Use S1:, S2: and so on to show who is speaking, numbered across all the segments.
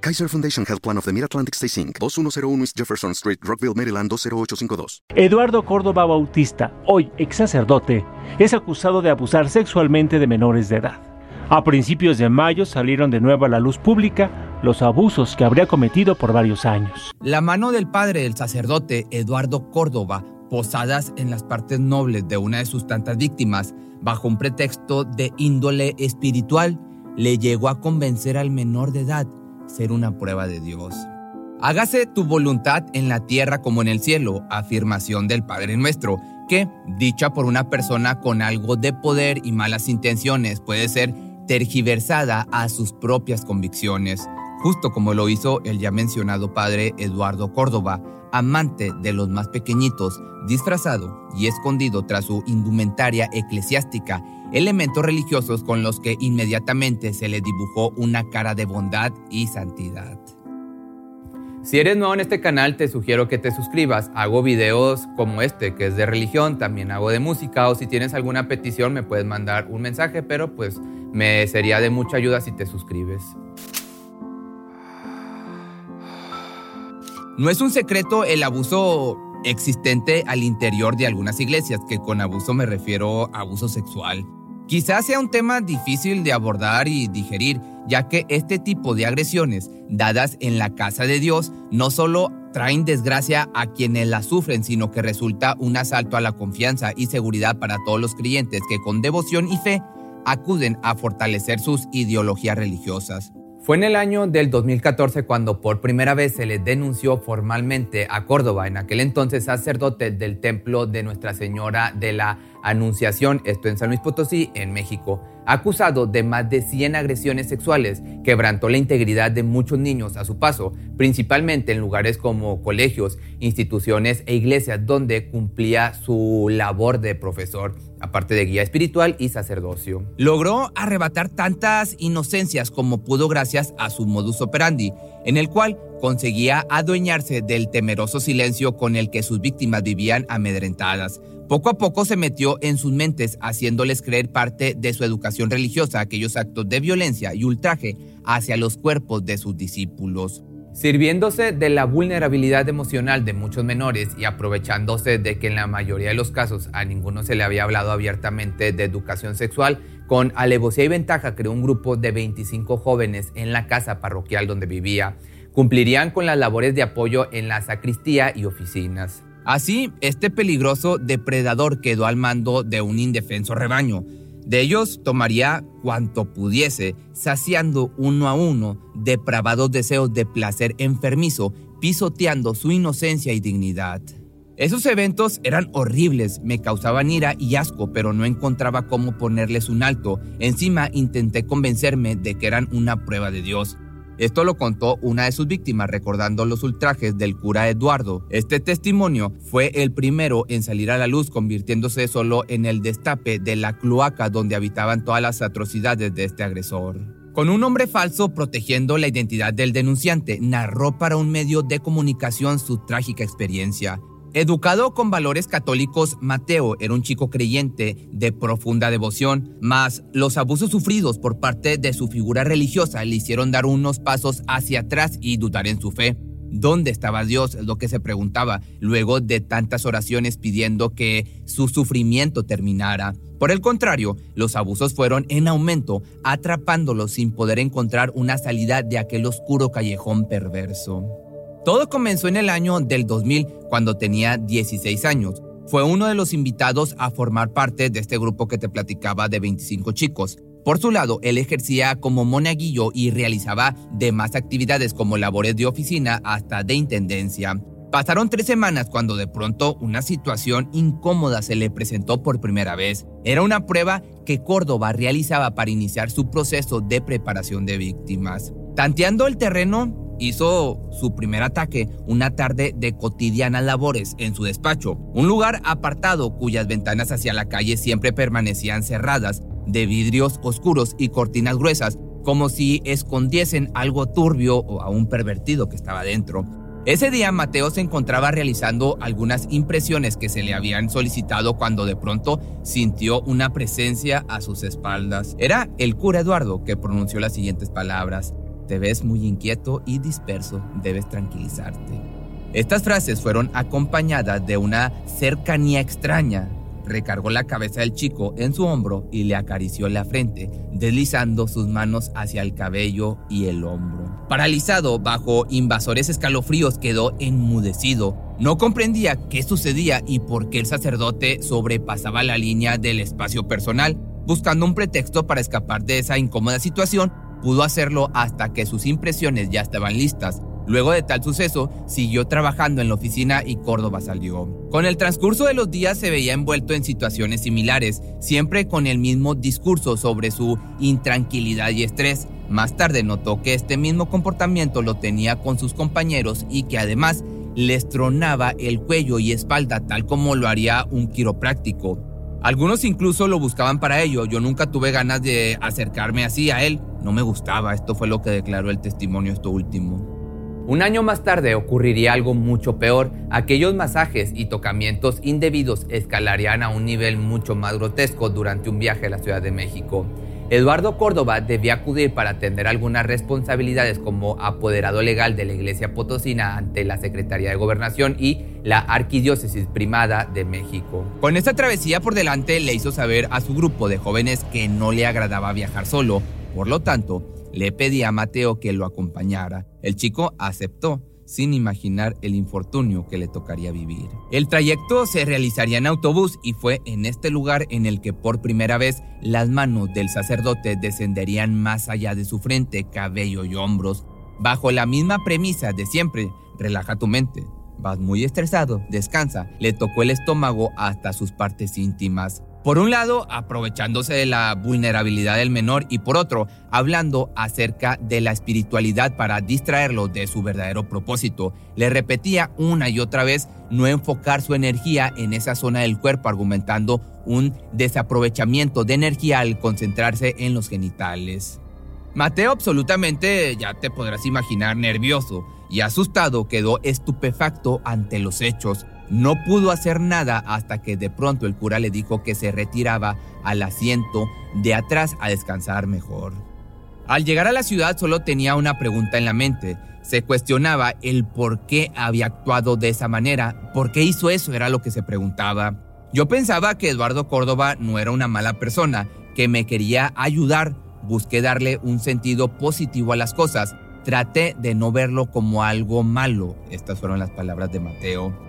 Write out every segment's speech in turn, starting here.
S1: Kaiser Foundation Health Plan of the Mid-Atlantic Stay Inc., 2101 East Jefferson Street, Rockville, Maryland 20852.
S2: Eduardo Córdoba Bautista, hoy ex sacerdote, es acusado de abusar sexualmente de menores de edad. A principios de mayo salieron de nuevo a la luz pública los abusos que habría cometido por varios años.
S3: La mano del padre del sacerdote Eduardo Córdoba, posadas en las partes nobles de una de sus tantas víctimas, bajo un pretexto de índole espiritual, le llegó a convencer al menor de edad ser una prueba de Dios. Hágase tu voluntad en la tierra como en el cielo, afirmación del Padre nuestro, que, dicha por una persona con algo de poder y malas intenciones, puede ser tergiversada a sus propias convicciones, justo como lo hizo el ya mencionado Padre Eduardo Córdoba, amante de los más pequeñitos, disfrazado y escondido tras su indumentaria eclesiástica elementos religiosos con los que inmediatamente se le dibujó una cara de bondad y santidad. Si eres nuevo en este canal, te sugiero que te suscribas. Hago videos como este, que es de religión, también hago de música, o si tienes alguna petición me puedes mandar un mensaje, pero pues me sería de mucha ayuda si te suscribes. No es un secreto el abuso existente al interior de algunas iglesias, que con abuso me refiero a abuso sexual. Quizás sea un tema difícil de abordar y digerir, ya que este tipo de agresiones dadas en la casa de Dios no solo traen desgracia a quienes la sufren, sino que resulta un asalto a la confianza y seguridad para todos los creyentes que con devoción y fe acuden a fortalecer sus ideologías religiosas. Fue en el año del 2014 cuando por primera vez se le denunció formalmente a Córdoba, en aquel entonces sacerdote del templo de Nuestra Señora de la Anunciación, esto en San Luis Potosí, en México, acusado de más de 100 agresiones sexuales, quebrantó la integridad de muchos niños a su paso, principalmente en lugares como colegios, instituciones e iglesias donde cumplía su labor de profesor aparte de guía espiritual y sacerdocio. Logró arrebatar tantas inocencias como pudo gracias a su modus operandi, en el cual conseguía adueñarse del temeroso silencio con el que sus víctimas vivían amedrentadas. Poco a poco se metió en sus mentes, haciéndoles creer parte de su educación religiosa aquellos actos de violencia y ultraje hacia los cuerpos de sus discípulos. Sirviéndose de la vulnerabilidad emocional de muchos menores y aprovechándose de que en la mayoría de los casos a ninguno se le había hablado abiertamente de educación sexual, con alevosía y ventaja creó un grupo de 25 jóvenes en la casa parroquial donde vivía. Cumplirían con las labores de apoyo en la sacristía y oficinas. Así, este peligroso depredador quedó al mando de un indefenso rebaño, de ellos tomaría cuanto pudiese, saciando uno a uno depravados deseos de placer enfermizo, pisoteando su inocencia y dignidad. Esos eventos eran horribles, me causaban ira y asco, pero no encontraba cómo ponerles un alto. Encima intenté convencerme de que eran una prueba de Dios. Esto lo contó una de sus víctimas recordando los ultrajes del cura Eduardo. Este testimonio fue el primero en salir a la luz, convirtiéndose solo en el destape de la cloaca donde habitaban todas las atrocidades de este agresor. Con un nombre falso protegiendo la identidad del denunciante, narró para un medio de comunicación su trágica experiencia. Educado con valores católicos, Mateo era un chico creyente de profunda devoción, mas los abusos sufridos por parte de su figura religiosa le hicieron dar unos pasos hacia atrás y dudar en su fe. ¿Dónde estaba Dios? Es lo que se preguntaba luego de tantas oraciones pidiendo que su sufrimiento terminara. Por el contrario, los abusos fueron en aumento, atrapándolo sin poder encontrar una salida de aquel oscuro callejón perverso. Todo comenzó en el año del 2000, cuando tenía 16 años. Fue uno de los invitados a formar parte de este grupo que te platicaba de 25 chicos. Por su lado, él ejercía como monaguillo y realizaba demás actividades como labores de oficina hasta de intendencia. Pasaron tres semanas cuando de pronto una situación incómoda se le presentó por primera vez. Era una prueba que Córdoba realizaba para iniciar su proceso de preparación de víctimas. Tanteando el terreno, hizo su primer ataque una tarde de cotidianas labores en su despacho, un lugar apartado cuyas ventanas hacia la calle siempre permanecían cerradas, de vidrios oscuros y cortinas gruesas, como si escondiesen algo turbio o a un pervertido que estaba dentro. Ese día Mateo se encontraba realizando algunas impresiones que se le habían solicitado cuando de pronto sintió una presencia a sus espaldas. Era el cura Eduardo que pronunció las siguientes palabras. Te ves muy inquieto y disperso, debes tranquilizarte. Estas frases fueron acompañadas de una cercanía extraña. Recargó la cabeza del chico en su hombro y le acarició la frente, deslizando sus manos hacia el cabello y el hombro. Paralizado bajo invasores escalofríos, quedó enmudecido. No comprendía qué sucedía y por qué el sacerdote sobrepasaba la línea del espacio personal. Buscando un pretexto para escapar de esa incómoda situación, Pudo hacerlo hasta que sus impresiones ya estaban listas. Luego de tal suceso, siguió trabajando en la oficina y Córdoba salió. Con el transcurso de los días se veía envuelto en situaciones similares, siempre con el mismo discurso sobre su intranquilidad y estrés. Más tarde notó que este mismo comportamiento lo tenía con sus compañeros y que además les tronaba el cuello y espalda tal como lo haría un quiropráctico. Algunos incluso lo buscaban para ello. Yo nunca tuve ganas de acercarme así a él. No me gustaba. Esto fue lo que declaró el testimonio esto último. Un año más tarde ocurriría algo mucho peor. Aquellos masajes y tocamientos indebidos escalarían a un nivel mucho más grotesco durante un viaje a la Ciudad de México. Eduardo Córdoba debía acudir para atender algunas responsabilidades como apoderado legal de la Iglesia Potosina ante la Secretaría de Gobernación y la Arquidiócesis Primada de México. Con esta travesía por delante le hizo saber a su grupo de jóvenes que no le agradaba viajar solo, por lo tanto, le pedía a Mateo que lo acompañara. El chico aceptó sin imaginar el infortunio que le tocaría vivir. El trayecto se realizaría en autobús y fue en este lugar en el que por primera vez las manos del sacerdote descenderían más allá de su frente, cabello y hombros, bajo la misma premisa de siempre, relaja tu mente. Vas muy estresado, descansa. Le tocó el estómago hasta sus partes íntimas. Por un lado, aprovechándose de la vulnerabilidad del menor y por otro, hablando acerca de la espiritualidad para distraerlo de su verdadero propósito. Le repetía una y otra vez no enfocar su energía en esa zona del cuerpo, argumentando un desaprovechamiento de energía al concentrarse en los genitales. Mateo absolutamente, ya te podrás imaginar, nervioso y asustado, quedó estupefacto ante los hechos. No pudo hacer nada hasta que de pronto el cura le dijo que se retiraba al asiento de atrás a descansar mejor. Al llegar a la ciudad solo tenía una pregunta en la mente. Se cuestionaba el por qué había actuado de esa manera, por qué hizo eso, era lo que se preguntaba. Yo pensaba que Eduardo Córdoba no era una mala persona, que me quería ayudar, busqué darle un sentido positivo a las cosas, traté de no verlo como algo malo. Estas fueron las palabras de Mateo.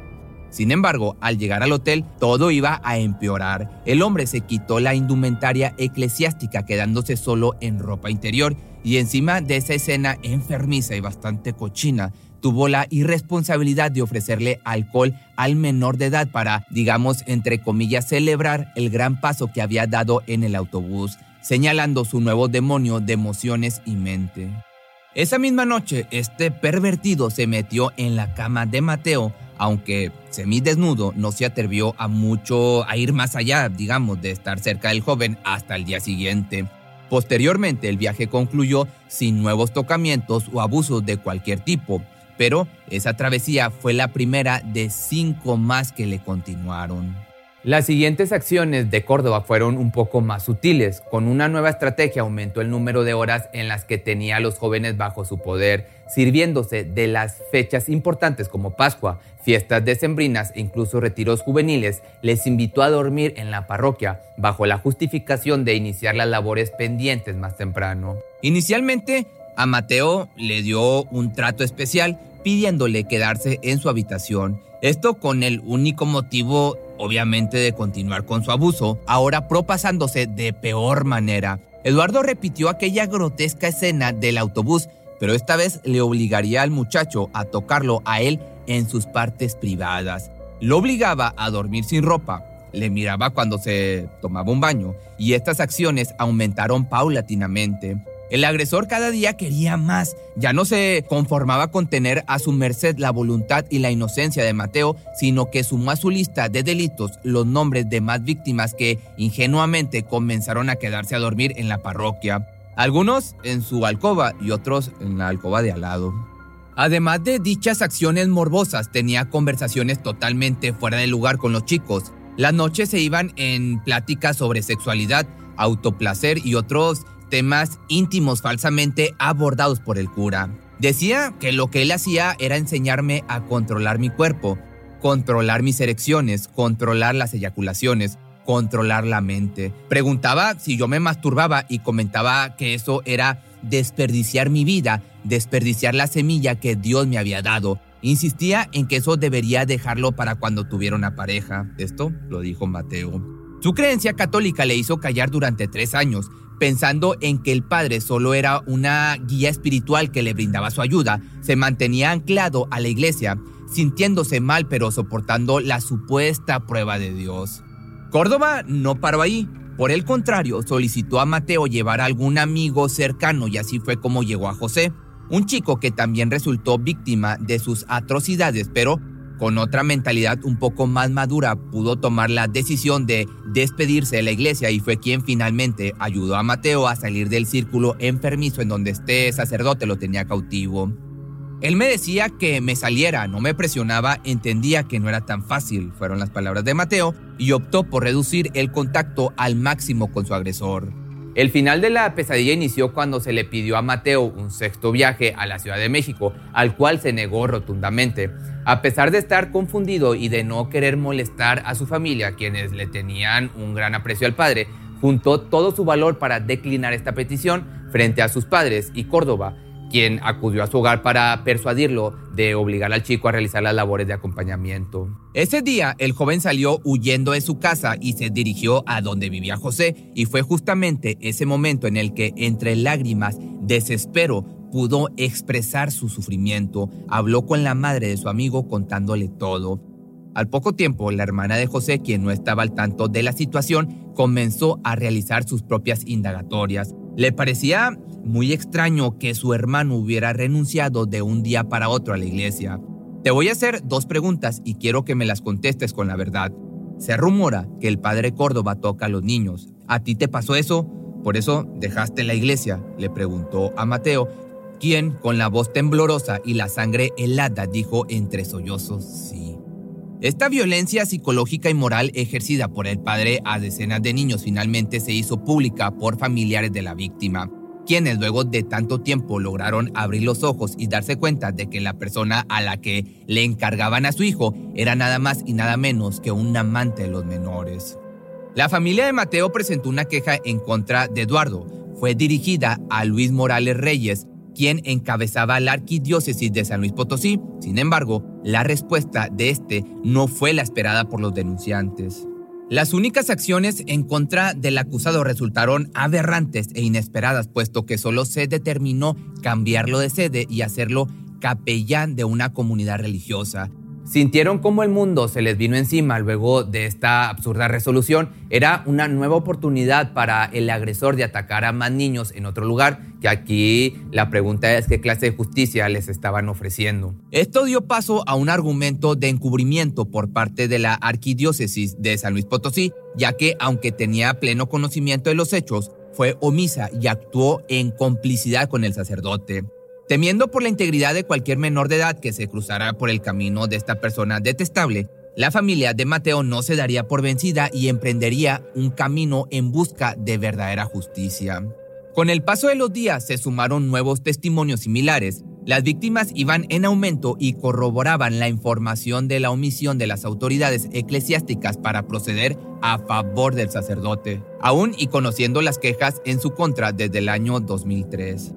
S3: Sin embargo, al llegar al hotel, todo iba a empeorar. El hombre se quitó la indumentaria eclesiástica quedándose solo en ropa interior y encima de esa escena enfermiza y bastante cochina, tuvo la irresponsabilidad de ofrecerle alcohol al menor de edad para, digamos, entre comillas, celebrar el gran paso que había dado en el autobús, señalando su nuevo demonio de emociones y mente. Esa misma noche, este pervertido se metió en la cama de Mateo, aunque semidesnudo, no se atrevió a mucho a ir más allá, digamos, de estar cerca del joven hasta el día siguiente. Posteriormente, el viaje concluyó sin nuevos tocamientos o abusos de cualquier tipo. pero esa travesía fue la primera de cinco más que le continuaron. Las siguientes acciones de Córdoba fueron un poco más sutiles. Con una nueva estrategia aumentó el número de horas en las que tenía a los jóvenes bajo su poder, sirviéndose de las fechas importantes como Pascua, fiestas decembrinas e incluso retiros juveniles. Les invitó a dormir en la parroquia bajo la justificación de iniciar las labores pendientes más temprano. Inicialmente, a Mateo le dio un trato especial pidiéndole quedarse en su habitación. Esto con el único motivo obviamente de continuar con su abuso, ahora propasándose de peor manera. Eduardo repitió aquella grotesca escena del autobús, pero esta vez le obligaría al muchacho a tocarlo a él en sus partes privadas. Lo obligaba a dormir sin ropa, le miraba cuando se tomaba un baño, y estas acciones aumentaron paulatinamente. El agresor cada día quería más. Ya no se conformaba con tener a su merced la voluntad y la inocencia de Mateo, sino que sumó a su lista de delitos los nombres de más víctimas que ingenuamente comenzaron a quedarse a dormir en la parroquia. Algunos en su alcoba y otros en la alcoba de al lado. Además de dichas acciones morbosas, tenía conversaciones totalmente fuera de lugar con los chicos. Las noches se iban en pláticas sobre sexualidad, autoplacer y otros temas íntimos falsamente abordados por el cura. Decía que lo que él hacía era enseñarme a controlar mi cuerpo, controlar mis erecciones, controlar las eyaculaciones, controlar la mente. Preguntaba si yo me masturbaba y comentaba que eso era desperdiciar mi vida, desperdiciar la semilla que Dios me había dado. Insistía en que eso debería dejarlo para cuando tuviera una pareja. Esto lo dijo Mateo. Su creencia católica le hizo callar durante tres años, pensando en que el padre solo era una guía espiritual que le brindaba su ayuda, se mantenía anclado a la iglesia, sintiéndose mal pero soportando la supuesta prueba de Dios. Córdoba no paró ahí, por el contrario, solicitó a Mateo llevar a algún amigo cercano y así fue como llegó a José, un chico que también resultó víctima de sus atrocidades, pero con otra mentalidad un poco más madura, pudo tomar la decisión de despedirse de la iglesia y fue quien finalmente ayudó a Mateo a salir del círculo enfermizo en donde este sacerdote lo tenía cautivo. Él me decía que me saliera, no me presionaba, entendía que no era tan fácil, fueron las palabras de Mateo, y optó por reducir el contacto al máximo con su agresor. El final de la pesadilla inició cuando se le pidió a Mateo un sexto viaje a la Ciudad de México, al cual se negó rotundamente. A pesar de estar confundido y de no querer molestar a su familia, quienes le tenían un gran aprecio al padre, juntó todo su valor para declinar esta petición frente a sus padres y Córdoba, quien acudió a su hogar para persuadirlo de obligar al chico a realizar las labores de acompañamiento. Ese día, el joven salió huyendo de su casa y se dirigió a donde vivía José, y fue justamente ese momento en el que, entre lágrimas, desespero, pudo expresar su sufrimiento. Habló con la madre de su amigo contándole todo. Al poco tiempo, la hermana de José, quien no estaba al tanto de la situación, comenzó a realizar sus propias indagatorias. Le parecía muy extraño que su hermano hubiera renunciado de un día para otro a la iglesia. Te voy a hacer dos preguntas y quiero que me las contestes con la verdad. Se rumora que el padre Córdoba toca a los niños. ¿A ti te pasó eso? Por eso dejaste la iglesia, le preguntó a Mateo, quien con la voz temblorosa y la sangre helada dijo entre sollozos sí. Esta violencia psicológica y moral ejercida por el padre a decenas de niños finalmente se hizo pública por familiares de la víctima quienes luego de tanto tiempo lograron abrir los ojos y darse cuenta de que la persona a la que le encargaban a su hijo era nada más y nada menos que un amante de los menores. La familia de Mateo presentó una queja en contra de Eduardo. Fue dirigida a Luis Morales Reyes, quien encabezaba la arquidiócesis de San Luis Potosí. Sin embargo, la respuesta de este no fue la esperada por los denunciantes. Las únicas acciones en contra del acusado resultaron aberrantes e inesperadas, puesto que solo se determinó cambiarlo de sede y hacerlo capellán de una comunidad religiosa. Sintieron como el mundo se les vino encima luego de esta absurda resolución. Era una nueva oportunidad para el agresor de atacar a más niños en otro lugar, que aquí la pregunta es qué clase de justicia les estaban ofreciendo. Esto dio paso a un argumento de encubrimiento por parte de la arquidiócesis de San Luis Potosí, ya que aunque tenía pleno conocimiento de los hechos, fue omisa y actuó en complicidad con el sacerdote. Temiendo por la integridad de cualquier menor de edad que se cruzara por el camino de esta persona detestable, la familia de Mateo no se daría por vencida y emprendería un camino en busca de verdadera justicia. Con el paso de los días se sumaron nuevos testimonios similares. Las víctimas iban en aumento y corroboraban la información de la omisión de las autoridades eclesiásticas para proceder a favor del sacerdote, aún y conociendo las quejas en su contra desde el año 2003.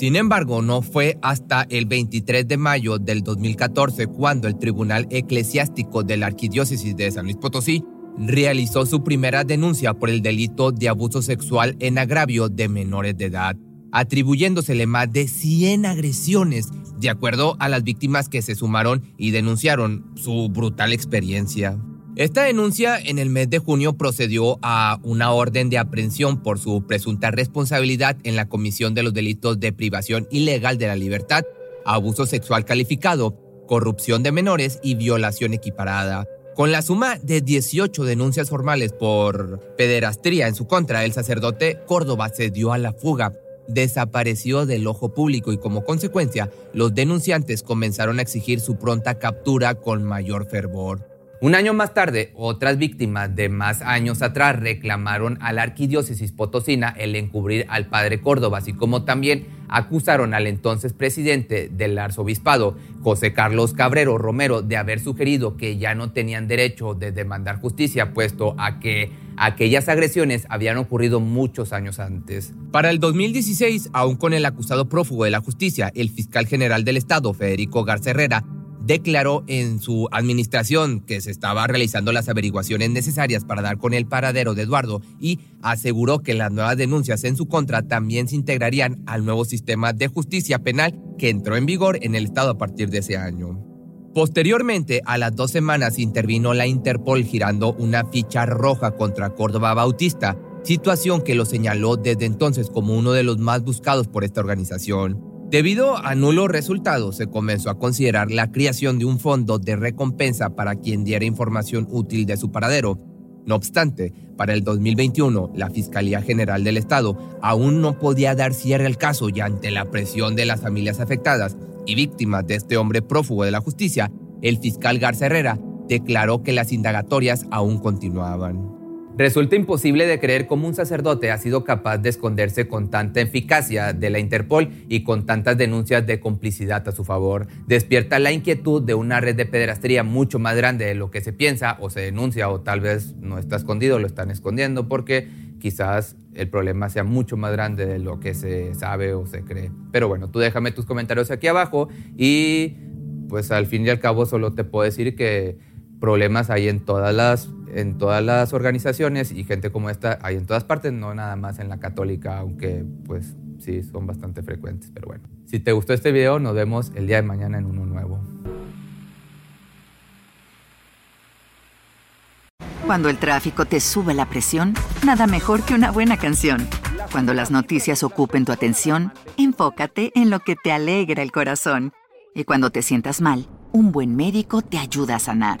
S3: Sin embargo, no fue hasta el 23 de mayo del 2014 cuando el Tribunal Eclesiástico de la Arquidiócesis de San Luis Potosí realizó su primera denuncia por el delito de abuso sexual en agravio de menores de edad, atribuyéndosele más de 100 agresiones, de acuerdo a las víctimas que se sumaron y denunciaron su brutal experiencia. Esta denuncia en el mes de junio procedió a una orden de aprehensión por su presunta responsabilidad en la comisión de los delitos de privación ilegal de la libertad, abuso sexual calificado, corrupción de menores y violación equiparada. Con la suma de 18 denuncias formales por pederastría en su contra, el sacerdote Córdoba se dio a la fuga, desapareció del ojo público y como consecuencia, los denunciantes comenzaron a exigir su pronta captura con mayor fervor. Un año más tarde, otras víctimas de más años atrás reclamaron a la arquidiócesis potosina el encubrir al padre Córdoba, así como también acusaron al entonces presidente del arzobispado, José Carlos Cabrero Romero, de haber sugerido que ya no tenían derecho de demandar justicia, puesto a que aquellas agresiones habían ocurrido muchos años antes. Para el 2016, aún con el acusado prófugo de la justicia, el fiscal general del estado, Federico Garza Herrera, declaró en su administración que se estaba realizando las averiguaciones necesarias para dar con el paradero de Eduardo y aseguró que las nuevas denuncias en su contra también se integrarían al nuevo sistema de justicia penal que entró en vigor en el estado a partir de ese año. Posteriormente, a las dos semanas intervino la Interpol girando una ficha roja contra Córdoba Bautista, situación que lo señaló desde entonces como uno de los más buscados por esta organización. Debido a nulos resultados, se comenzó a considerar la creación de un fondo de recompensa para quien diera información útil de su paradero. No obstante, para el 2021, la Fiscalía General del Estado aún no podía dar cierre al caso y ante la presión de las familias afectadas y víctimas de este hombre prófugo de la justicia, el fiscal Garza Herrera declaró que las indagatorias aún continuaban. Resulta imposible de creer cómo un sacerdote ha sido capaz de esconderse con tanta eficacia de la Interpol y con tantas denuncias de complicidad a su favor. Despierta la inquietud de una red de pederastría mucho más grande de lo que se piensa o se denuncia o tal vez no está escondido, lo están escondiendo porque quizás el problema sea mucho más grande de lo que se sabe o se cree. Pero bueno, tú déjame tus comentarios aquí abajo y pues al fin y al cabo solo te puedo decir que problemas hay en todas las en todas las organizaciones y gente como esta hay en todas partes, no nada más en la católica, aunque pues sí son bastante frecuentes, pero bueno. Si te gustó este video, nos vemos el día de mañana en uno nuevo.
S4: Cuando el tráfico te sube la presión, nada mejor que una buena canción. Cuando las noticias ocupen tu atención, enfócate en lo que te alegra el corazón. Y cuando te sientas mal, un buen médico te ayuda a sanar.